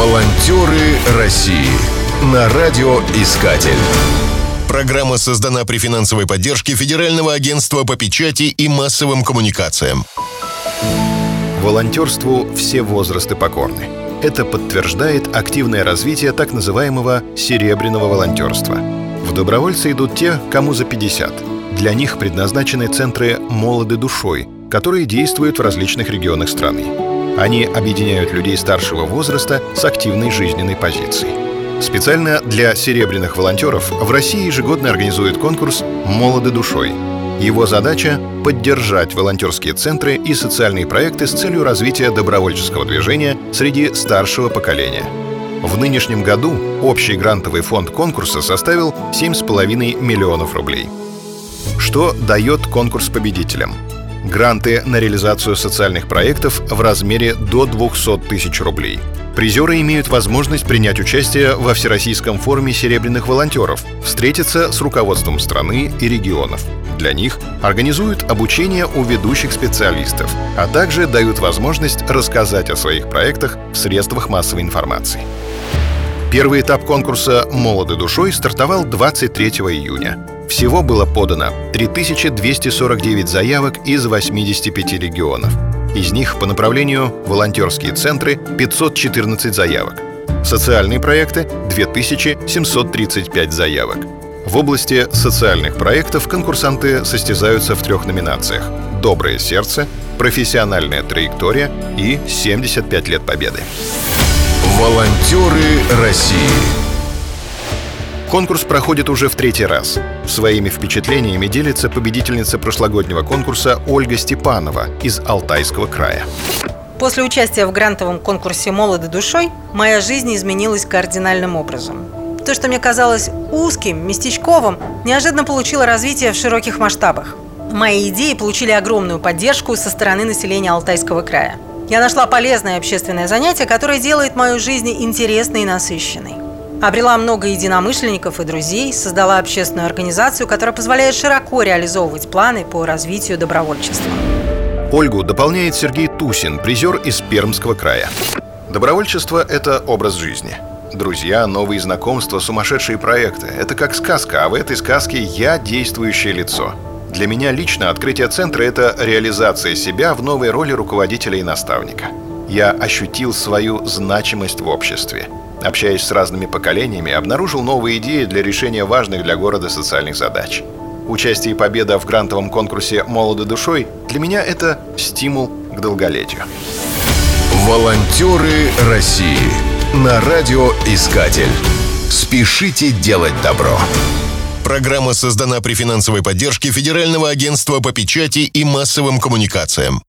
Волонтеры России на радиоискатель. Программа создана при финансовой поддержке Федерального агентства по печати и массовым коммуникациям. Волонтерству все возрасты покорны. Это подтверждает активное развитие так называемого серебряного волонтерства. В добровольцы идут те, кому за 50. Для них предназначены центры «Молоды душой», которые действуют в различных регионах страны. Они объединяют людей старшего возраста с активной жизненной позицией. Специально для серебряных волонтеров в России ежегодно организуют конкурс «Молоды душой». Его задача — поддержать волонтерские центры и социальные проекты с целью развития добровольческого движения среди старшего поколения. В нынешнем году общий грантовый фонд конкурса составил 7,5 миллионов рублей. Что дает конкурс победителям? Гранты на реализацию социальных проектов в размере до 200 тысяч рублей. Призеры имеют возможность принять участие во Всероссийском форуме серебряных волонтеров, встретиться с руководством страны и регионов. Для них организуют обучение у ведущих специалистов, а также дают возможность рассказать о своих проектах в средствах массовой информации. Первый этап конкурса «Молоды душой» стартовал 23 июня. Всего было подано 3249 заявок из 85 регионов. Из них по направлению волонтерские центры 514 заявок. Социальные проекты 2735 заявок. В области социальных проектов конкурсанты состязаются в трех номинациях «Доброе сердце», «Профессиональная траектория» и «75 лет победы». Волонтеры России Конкурс проходит уже в третий раз. Своими впечатлениями делится победительница прошлогоднего конкурса Ольга Степанова из Алтайского края. После участия в грантовом конкурсе «Молоды душой» моя жизнь изменилась кардинальным образом. То, что мне казалось узким, местечковым, неожиданно получило развитие в широких масштабах. Мои идеи получили огромную поддержку со стороны населения Алтайского края. Я нашла полезное общественное занятие, которое делает мою жизнь интересной и насыщенной. Обрела много единомышленников и друзей, создала общественную организацию, которая позволяет широко реализовывать планы по развитию добровольчества. Ольгу дополняет Сергей Тусин, призер из Пермского края. Добровольчество – это образ жизни. Друзья, новые знакомства, сумасшедшие проекты – это как сказка, а в этой сказке я действующее лицо. Для меня лично открытие центра – это реализация себя в новой роли руководителя и наставника. Я ощутил свою значимость в обществе – Общаясь с разными поколениями, обнаружил новые идеи для решения важных для города социальных задач. Участие и победа в грантовом конкурсе «Молоды душой» для меня это стимул к долголетию. Волонтеры России на радиоискатель. Спешите делать добро. Программа создана при финансовой поддержке Федерального агентства по печати и массовым коммуникациям.